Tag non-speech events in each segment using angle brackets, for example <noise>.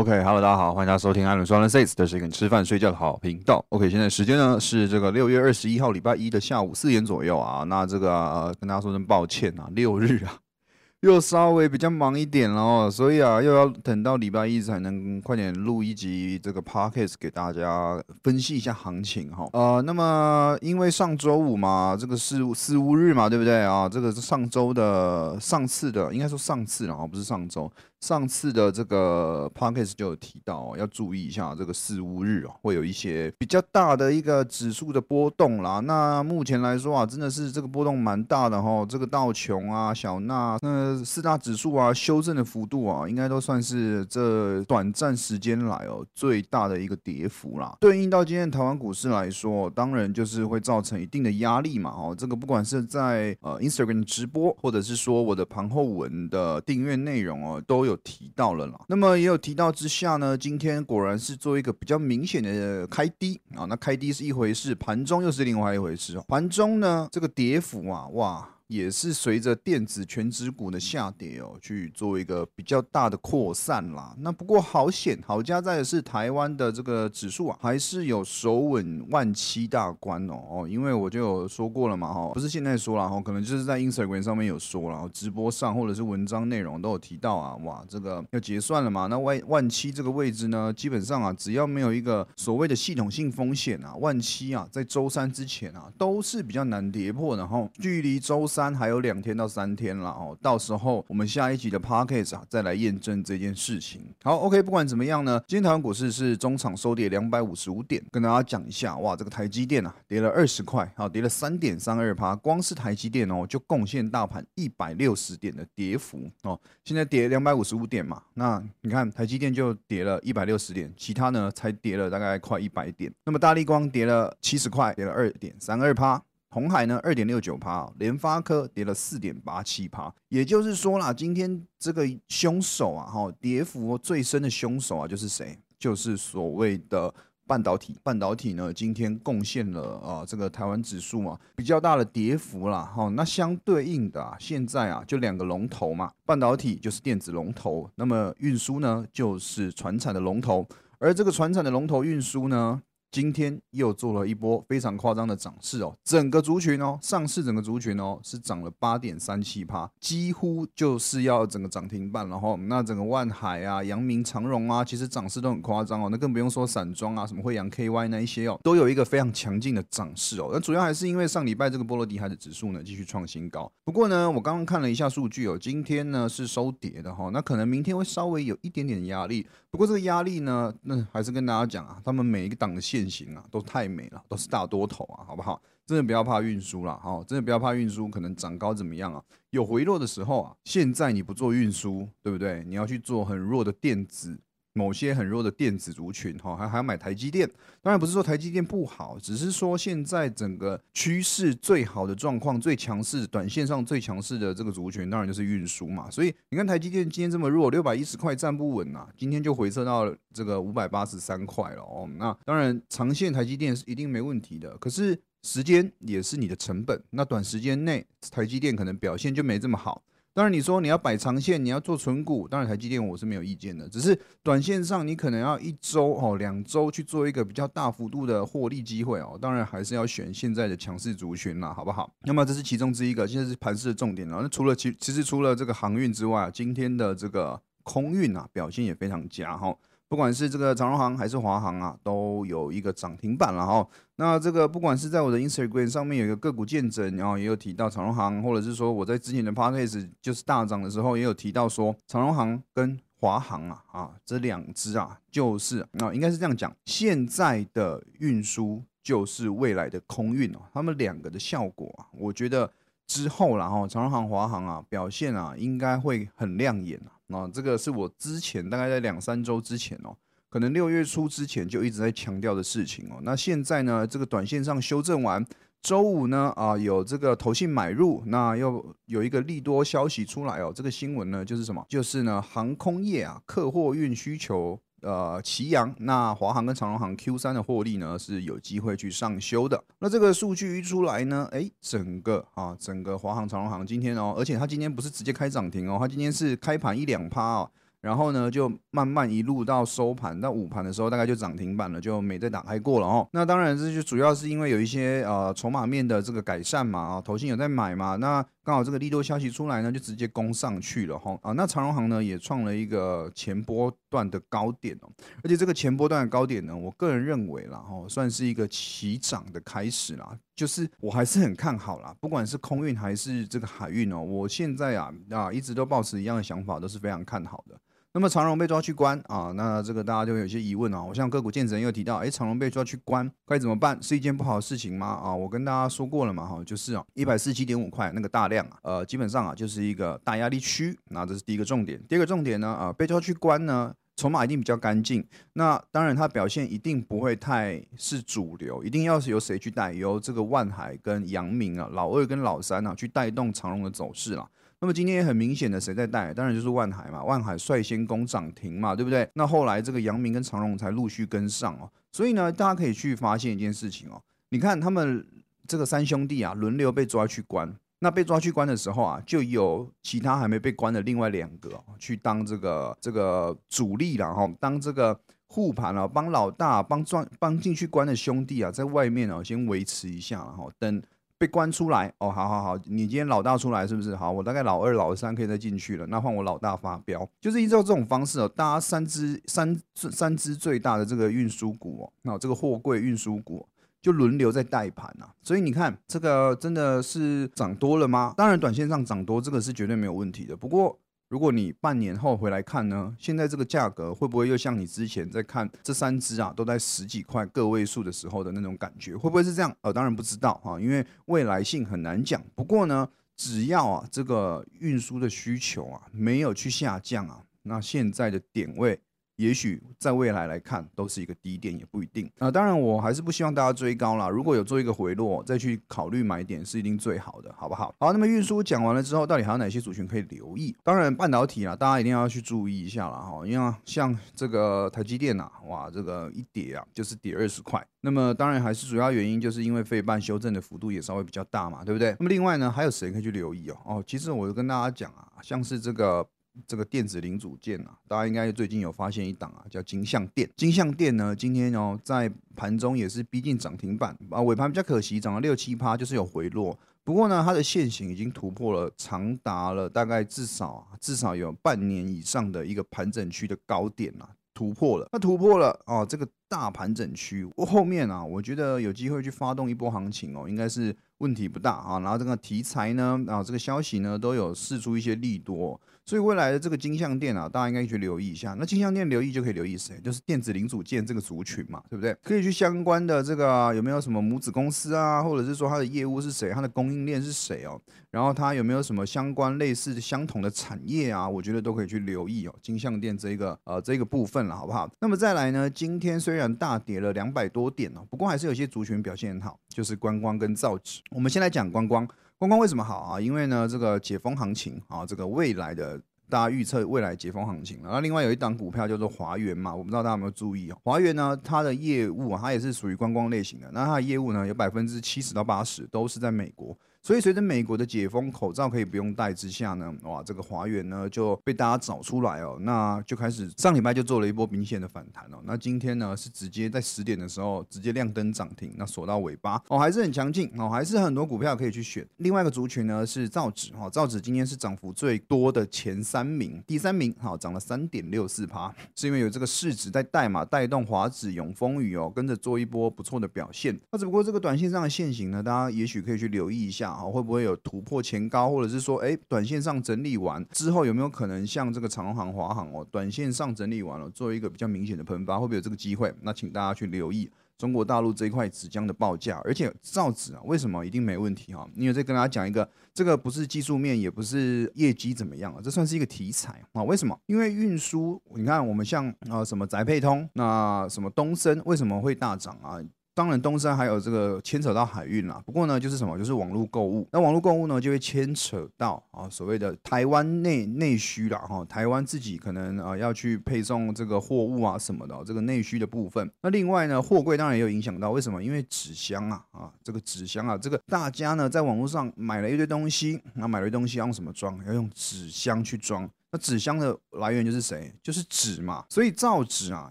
OK，Hello，大家好，欢迎大家收听艾伦双人 Says，这是一个吃饭睡觉的好频道。OK，现在时间呢是这个六月二十一号礼拜一的下午四点左右啊。那这个、呃跟大家说声抱歉啊，六日啊 <laughs> 又稍微比较忙一点了哦，所以啊又要等到礼拜一才能快点录一集这个 Podcast 给大家分析一下行情哈。呃，那么因为上周五嘛，这个是四五日嘛，对不对啊？这个是上周的上次的，应该说上次了啊，不是上周。上次的这个 podcast 就有提到、哦，要注意一下这个四五日哦，会有一些比较大的一个指数的波动啦。那目前来说啊，真的是这个波动蛮大的哈、这个道琼啊、小纳那四大指数啊，修正的幅度啊，应该都算是这短暂时间来哦最大的一个跌幅啦。对应到今天台湾股市来说，当然就是会造成一定的压力嘛。哦，这个不管是在呃 Instagram 直播，或者是说我的盘后文的订阅内容哦，都有有提到了啦。那么也有提到之下呢，今天果然是做一个比较明显的开低啊。那开低是一回事，盘中又是另外一回事哦。盘中呢，这个跌幅啊，哇。也是随着电子全指股的下跌哦，去做一个比较大的扩散啦。那不过好险，好加在的是台湾的这个指数啊，还是有守稳万七大关哦哦，因为我就有说过了嘛哈，不是现在说了哈，可能就是在 Instagram 上面有说了，直播上或者是文章内容都有提到啊，哇，这个要结算了嘛，那万万七这个位置呢，基本上啊，只要没有一个所谓的系统性风险啊，万七啊，在周三之前啊，都是比较难跌破的哈，距离周三。三还有两天到三天了哦，到时候我们下一集的 podcast 啊，再来验证这件事情。好，OK，不管怎么样呢，今天台湾股市是中场收跌两百五十五点，跟大家讲一下，哇，这个台积电啊，跌了二十块，好，跌了三点三二趴，光是台积电哦，就贡献大盘一百六十点的跌幅哦。现在跌两百五十五点嘛，那你看台积电就跌了一百六十点，其他呢才跌了大概快一百点。那么大力光跌了七十块，跌了二点三二趴。红海呢，二点六九趴，联发科跌了四点八七趴，也就是说啦，今天这个凶手啊，哈，跌幅最深的凶手啊，就是谁？就是所谓的半导体。半导体呢，今天贡献了啊，这个台湾指数嘛，比较大的跌幅啦，哈。那相对应的啊，现在啊，就两个龙头嘛，半导体就是电子龙头，那么运输呢，就是船产的龙头，而这个船产的龙头运输呢。今天又做了一波非常夸张的涨势哦，整个族群哦，上市整个族群哦是涨了八点三七趴，几乎就是要整个涨停板了哈。那整个万海啊、阳明、长荣啊，其实涨势都很夸张哦。那更不用说散装啊、什么惠阳 KY 那一些哦，都有一个非常强劲的涨势哦。那主要还是因为上礼拜这个波罗的海的指数呢继续创新高。不过呢，我刚刚看了一下数据哦，今天呢是收跌的哈，那可能明天会稍微有一点点压力。不过这个压力呢，那还是跟大家讲啊，他们每一个档的线变形啊都太美了，都是大多头啊，好不好？真的不要怕运输了，哈，真的不要怕运输，可能涨高怎么样啊？有回落的时候啊，现在你不做运输，对不对？你要去做很弱的电子。某些很弱的电子族群，哈，还还要买台积电。当然不是说台积电不好，只是说现在整个趋势最好的状况、最强势、短线上最强势的这个族群，当然就是运输嘛。所以你看台积电今天这么弱，六百一十块站不稳呐，今天就回撤到这个五百八十三块了哦。那当然长线台积电是一定没问题的，可是时间也是你的成本。那短时间内台积电可能表现就没这么好。当然，你说你要摆长线，你要做存股，当然台积电我是没有意见的。只是短线上，你可能要一周哦、两周去做一个比较大幅度的获利机会哦。当然还是要选现在的强势族群啦，好不好？那么这是其中之一个，现在是盘势的重点了。那除了其其实除了这个航运之外，今天的这个空运啊表现也非常佳哈。不管是这个长荣航还是华航啊，都有一个涨停板了哈。那这个不管是在我的 Instagram 上面有一个个股见证，然后也有提到长荣航，或者是说我在之前的 Podcast 就是大涨的时候，也有提到说长荣航跟华航啊啊这两只啊，就是啊应该是这样讲，现在的运输就是未来的空运哦，他们两个的效果啊，我觉得之后然后长荣航、华航啊表现啊应该会很亮眼啊。那这个是我之前大概在两三周之前哦，可能六月初之前就一直在强调的事情哦。那现在呢，这个短线上修正完，周五呢啊有这个投信买入，那又有一个利多消息出来哦。这个新闻呢就是什么？就是呢航空业啊客货运需求。呃，齐扬，那华航跟长荣航 Q 三的获利呢是有机会去上修的。那这个数据一出来呢，哎，整个啊，整个华航、长荣航今天哦，而且它今天不是直接开涨停哦，它今天是开盘一两趴哦，然后呢，就慢慢一路到收盘，到午盘的时候，大概就涨停板了，就没再打开过了哦。那当然，这就主要是因为有一些呃筹码面的这个改善嘛，啊，投信有在买嘛，那刚好这个利多消息出来呢，就直接攻上去了哈。啊，那长荣行呢也创了一个前波段的高点哦，而且这个前波段的高点呢，我个人认为啦，哈，算是一个起涨的开始啦，就是我还是很看好啦，不管是空运还是这个海运哦，我现在啊啊一直都保持一样的想法，都是非常看好的。那么长荣被抓去关啊，那这个大家就有些疑问啊。我像个股见证又提到，哎，长荣被抓去关，该怎么办？是一件不好的事情吗？啊，我跟大家说过了嘛，哈，就是啊，一百四十七点五块那个大量啊，呃，基本上啊就是一个大压力区，那这是第一个重点。第二个重点呢，啊，被抓去关呢，筹码一定比较干净，那当然它表现一定不会太是主流，一定要是由谁去带？由这个万海跟阳明啊，老二跟老三啊去带动长荣的走势啦。那么今天也很明显的谁在带？当然就是万海嘛，万海率先攻涨停嘛，对不对？那后来这个阳明跟长荣才陆续跟上哦。所以呢，大家可以去发现一件事情哦，你看他们这个三兄弟啊，轮流被抓去关。那被抓去关的时候啊，就有其他还没被关的另外两个去当这个这个主力了哈，当这个护盘了，帮老大帮抓帮进去关的兄弟啊，在外面哦先维持一下哈，等。被关出来哦，好好好，你今天老大出来是不是？好，我大概老二、老三可以再进去了，那换我老大发飙，就是依照这种方式哦，大家三只三三只最大的这个运输股哦，那这个货柜运输股就轮流在带盘呐，所以你看这个真的是涨多了吗？当然，短线上涨多这个是绝对没有问题的，不过。如果你半年后回来看呢，现在这个价格会不会又像你之前在看这三只啊，都在十几块个位数的时候的那种感觉，会不会是这样？呃，当然不知道哈，因为未来性很难讲。不过呢，只要啊这个运输的需求啊没有去下降啊，那现在的点位。也许在未来来看都是一个低点，也不一定啊。当然，我还是不希望大家追高啦。如果有做一个回落，再去考虑买点是一定最好的，好不好？好，那么运输讲完了之后，到底还有哪些族群可以留意？当然，半导体啊，大家一定要去注意一下了哈。因为像这个台积电呐，哇，这个一跌啊，就是跌二十块。那么当然还是主要原因，就是因为费半修正的幅度也稍微比较大嘛，对不对？那么另外呢，还有谁可以去留意哦？哦，其实我就跟大家讲啊，像是这个。这个电子零组件啊，大家应该最近有发现一档啊，叫金相电。金相电呢，今天哦在盘中也是逼近涨停板啊，尾盘比较可惜，涨了六七趴，就是有回落。不过呢，它的线型已经突破了长达了大概至少至少有半年以上的一个盘整区的高点啊，突破了。那突破了哦，这个大盘整区后面啊，我觉得有机会去发动一波行情哦，应该是问题不大啊。然后这个题材呢，啊这个消息呢，都有释出一些利多。所以未来的这个金相店啊，大家应该去留意一下。那金相店留意就可以留意谁，就是电子零组件这个族群嘛，对不对？可以去相关的这个有没有什么母子公司啊，或者是说它的业务是谁，它的供应链是谁哦？然后它有没有什么相关类似相同的产业啊？我觉得都可以去留意哦。金相店这个呃这个部分了，好不好？那么再来呢，今天虽然大跌了两百多点哦，不过还是有些族群表现很好，就是观光跟造纸。我们先来讲观光。观光为什么好啊？因为呢，这个解封行情啊，这个未来的大家预测未来解封行情。然后另外有一档股票叫做华元嘛，我不知道大家有没有注意啊？华元呢，它的业务啊它也是属于观光类型的，那它的业务呢，有百分之七十到八十都是在美国。所以随着美国的解封，口罩可以不用戴之下呢，哇，这个华元呢就被大家找出来哦，那就开始上礼拜就做了一波明显的反弹哦，那今天呢是直接在十点的时候直接亮灯涨停，那锁到尾巴哦，还是很强劲哦，还是很多股票可以去选。另外一个族群呢是造纸哈，造纸今天是涨幅最多的前三名，第三名好涨了三点六四趴，是因为有这个市值在带嘛，带动华纸、永丰宇哦跟着做一波不错的表现。那只不过这个短线上的线型呢，大家也许可以去留意一下。啊，会不会有突破前高，或者是说，哎，短线上整理完之后，有没有可能像这个长航、华航哦，短线上整理完了，做一个比较明显的喷发，会不会有这个机会？那请大家去留意中国大陆这一块纸浆的报价，而且造纸啊，为什么一定没问题哈？因为再跟大家讲一个，这个不是技术面，也不是业绩怎么样啊，这算是一个题材啊？为什么？因为运输，你看我们像啊什么宅配通，那什么东升为什么会大涨啊？当然，东山还有这个牵扯到海运啦。不过呢，就是什么，就是网络购物。那网络购物呢，就会牵扯到啊，所谓的台湾内内需啦，哈，台湾自己可能啊要去配送这个货物啊什么的，这个内需的部分。那另外呢，货柜当然也有影响到。为什么？因为纸箱啊，啊，这个纸箱啊，这个大家呢在网络上买了一堆东西，那买了一堆东西要用什么装？要用纸箱去装。那纸箱的来源就是谁？就是纸嘛。所以造纸啊，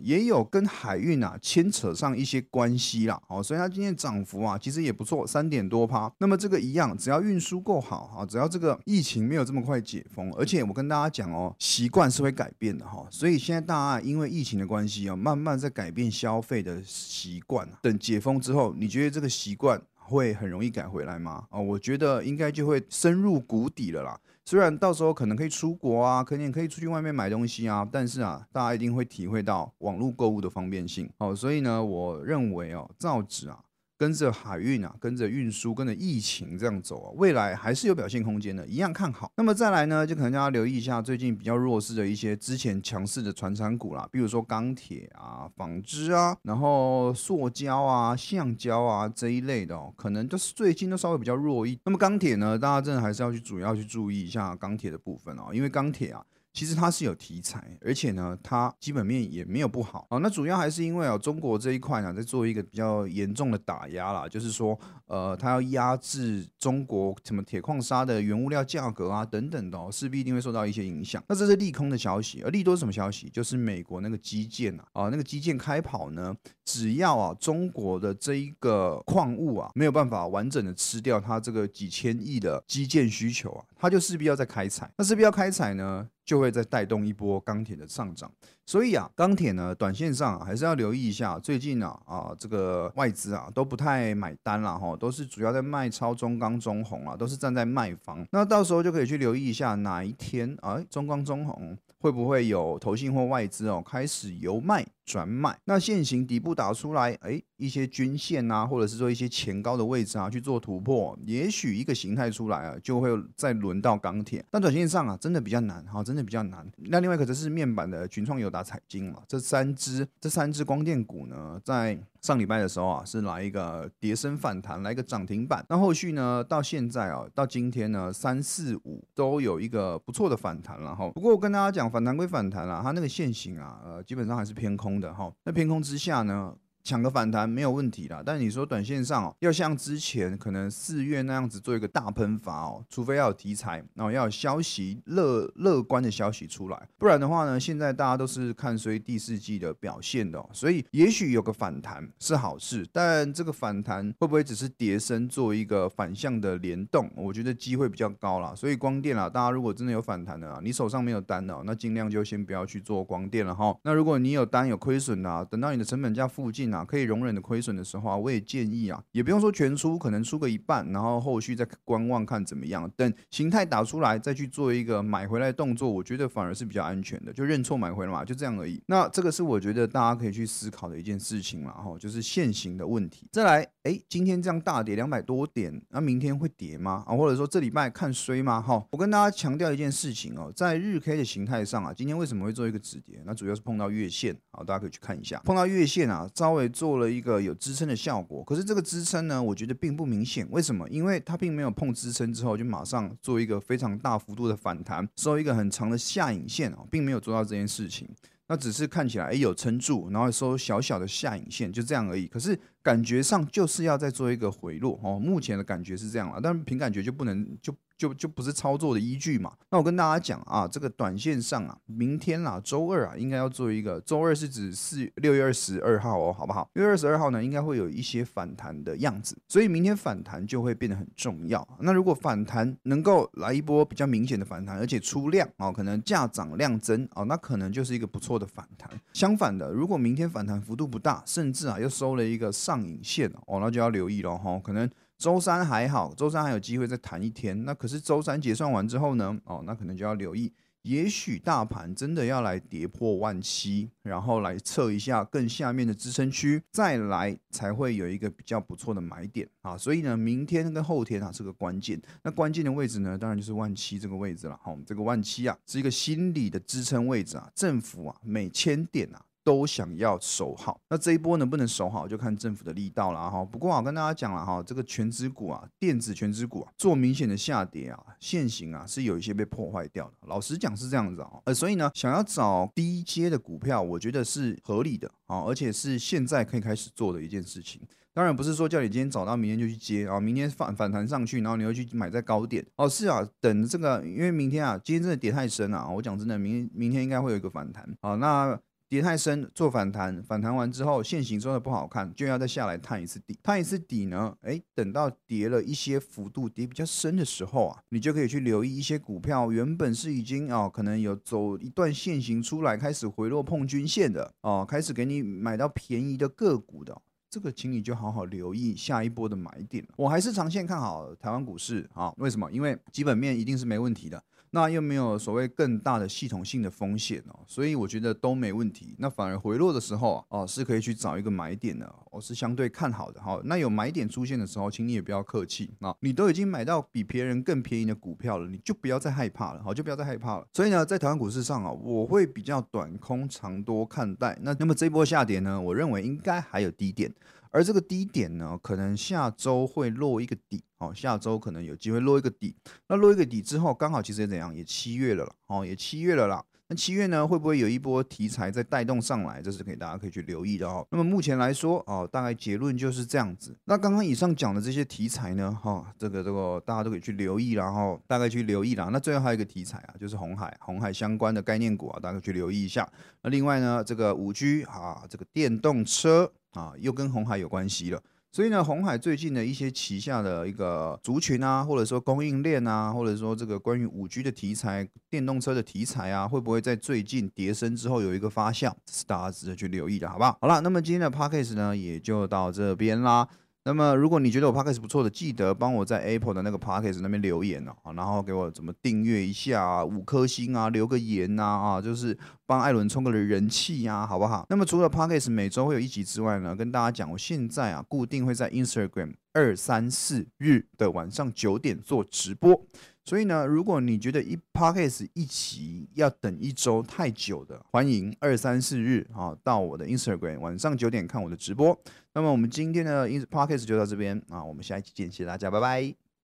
也有跟海运啊牵扯上一些关系啦。哦，所以它今天涨幅啊，其实也不错，三点多趴。那么这个一样，只要运输够好啊，只要这个疫情没有这么快解封，而且我跟大家讲哦，习惯是会改变的哈。所以现在大家因为疫情的关系啊，慢慢在改变消费的习惯。等解封之后，你觉得这个习惯？会很容易改回来吗？啊，我觉得应该就会深入谷底了啦。虽然到时候可能可以出国啊，可能也可以出去外面买东西啊，但是啊，大家一定会体会到网络购物的方便性。哦，所以呢，我认为哦，造纸啊。跟着海运啊，跟着运输，跟着疫情这样走啊，未来还是有表现空间的，一样看好。那么再来呢，就可能大家留意一下最近比较弱势的一些之前强势的传产股啦，比如说钢铁啊、纺织啊，然后塑胶啊、橡胶啊这一类的哦，可能就是最近都稍微比较弱一。那么钢铁呢，大家真的还是要去主要去注意一下钢铁的部分哦，因为钢铁啊。其实它是有题材，而且呢，它基本面也没有不好啊。那主要还是因为啊，中国这一块呢，在做一个比较严重的打压啦，就是说，呃，它要压制中国什么铁矿砂的原物料价格啊，等等的，势必一定会受到一些影响。那这是利空的消息，而利多什么消息？就是美国那个基建啊，啊，那个基建开跑呢，只要啊，中国的这一个矿物啊，没有办法完整的吃掉它这个几千亿的基建需求啊，它就势必要再开采。那势必要开采呢？就会再带动一波钢铁的上涨，所以啊，钢铁呢，短线上还是要留意一下。最近啊啊，这个外资啊都不太买单了哈，都是主要在卖超中钢、中红啊，都是站在卖方。那到时候就可以去留意一下哪一天啊，中钢、中红会不会有投信或外资哦开始由卖。转买，那现行底部打出来，哎，一些均线啊，或者是说一些前高的位置啊，去做突破，也许一个形态出来啊，就会再轮到钢铁。但短线上啊，真的比较难，哈，真的比较难。那另外一个则是面板的群创、友达、彩晶嘛，这三只，这三只光电股呢，在。上礼拜的时候啊，是来一个跌升反弹，来一个涨停板。那后续呢，到现在啊，到今天呢，三四五都有一个不错的反弹了哈。不过我跟大家讲，反弹归反弹啦，它那个线型啊，呃，基本上还是偏空的哈。那偏空之下呢？抢个反弹没有问题啦，但你说短线上哦，要像之前可能四月那样子做一个大喷发哦，除非要有题材，然后要有消息乐乐观的消息出来，不然的话呢，现在大家都是看衰第四季的表现的，所以也许有个反弹是好事，但这个反弹会不会只是叠升做一个反向的联动？我觉得机会比较高啦。所以光电啦，大家如果真的有反弹的啊，你手上没有单的，那尽量就先不要去做光电了哈。那如果你有单有亏损的，等到你的成本价附近啊。啊，可以容忍的亏损的时候啊，我也建议啊，也不用说全出，可能出个一半，然后后续再观望看怎么样。等形态打出来，再去做一个买回来的动作，我觉得反而是比较安全的，就认错买回来嘛，就这样而已。那这个是我觉得大家可以去思考的一件事情了哈，就是现行的问题。再来，哎，今天这样大跌两百多点，那明天会跌吗？啊，或者说这礼拜看衰吗？哈，我跟大家强调一件事情哦，在日 K 的形态上啊，今天为什么会做一个止跌？那主要是碰到月线，好，大家可以去看一下，碰到月线啊，稍微。做了一个有支撑的效果，可是这个支撑呢，我觉得并不明显。为什么？因为它并没有碰支撑之后就马上做一个非常大幅度的反弹，收一个很长的下影线啊，并没有做到这件事情。那只是看起来哎有撑住，然后收小小的下影线，就这样而已。可是感觉上就是要再做一个回落哦。目前的感觉是这样了，但是凭感觉就不能就。就就不是操作的依据嘛？那我跟大家讲啊，这个短线上啊，明天啦，周二啊，应该要做一个。周二是指四六月二十二号哦，好不好？六月二十二号呢，应该会有一些反弹的样子，所以明天反弹就会变得很重要。那如果反弹能够来一波比较明显的反弹，而且出量哦，可能价涨量增哦，那可能就是一个不错的反弹。相反的，如果明天反弹幅度不大，甚至啊又收了一个上影线哦，那就要留意了哈，可能。周三还好，周三还有机会再谈一天。那可是周三结算完之后呢？哦，那可能就要留意，也许大盘真的要来跌破万七，然后来测一下更下面的支撑区，再来才会有一个比较不错的买点啊。所以呢，明天跟后天啊是个关键。那关键的位置呢，当然就是万七这个位置了。好，这个万七啊是一个心理的支撑位置啊，政府啊每千点啊。都想要守好，那这一波能不能守好，就看政府的力道了哈。不过我跟大家讲了哈，这个全指股啊，电子全指股啊，做明显的下跌啊，现行啊是有一些被破坏掉的。老实讲是这样子啊，呃，所以呢，想要找低阶的股票，我觉得是合理的啊，而且是现在可以开始做的一件事情。当然不是说叫你今天找到明天就去接啊，明天反反弹上去，然后你又去买在高点哦。是啊，等这个，因为明天啊，今天真的跌太深了啊。我讲真的，明明天应该会有一个反弹啊。那跌太深做反弹，反弹完之后现形真的不好看，就要再下来探一次底。探一次底呢，哎，等到跌了一些幅度，跌比较深的时候啊，你就可以去留意一些股票，原本是已经啊可能有走一段线形出来，开始回落碰均线的哦，开始给你买到便宜的个股的。这个，请你就好好留意下一波的买点。我还是长线看好台湾股市啊？为什么？因为基本面一定是没问题的。那又没有所谓更大的系统性的风险哦，所以我觉得都没问题。那反而回落的时候哦，是可以去找一个买点的，我是相对看好的哈。那有买点出现的时候，请你也不要客气啊，你都已经买到比别人更便宜的股票了，你就不要再害怕了，好，就不要再害怕了。所以呢，在台湾股市上啊，我会比较短空长多看待。那那么这波下跌呢，我认为应该还有低点。而这个低点呢，可能下周会落一个底，哦，下周可能有机会落一个底。那落一个底之后，刚好其实也怎样，也七月了啦，哦，也七月了啦。那七月呢，会不会有一波题材再带动上来？这是给大家可以去留意的哦。那么目前来说，哦，大概结论就是这样子。那刚刚以上讲的这些题材呢，哈，这个这个大家都可以去留意，然后大概去留意啦。那最后还有一个题材啊，就是红海，红海相关的概念股啊，大家可以去留意一下。那另外呢，这个五 G 啊，这个电动车。啊，又跟红海有关系了，所以呢，红海最近的一些旗下的一个族群啊，或者说供应链啊，或者说这个关于五 G 的题材、电动车的题材啊，会不会在最近跌升之后有一个发酵，是大家值得去留意的，好不好？好了，那么今天的 p a c k a g e 呢，也就到这边啦。那么，如果你觉得我 podcast 不错的，记得帮我在 Apple 的那个 podcast 那边留言哦，然后给我怎么订阅一下，五颗星啊，留个言呐，啊，就是帮艾伦充个人气呀，好不好？那么除了 podcast 每周会有一集之外呢，跟大家讲，我现在啊，固定会在 Instagram 二三四日的晚上九点做直播。所以呢，如果你觉得一 podcast 一期要等一周太久的，欢迎二三四日啊到我的 Instagram 晚上九点看我的直播。那么我们今天的 podcast 就到这边啊，我们下一期见，谢谢大家，拜拜。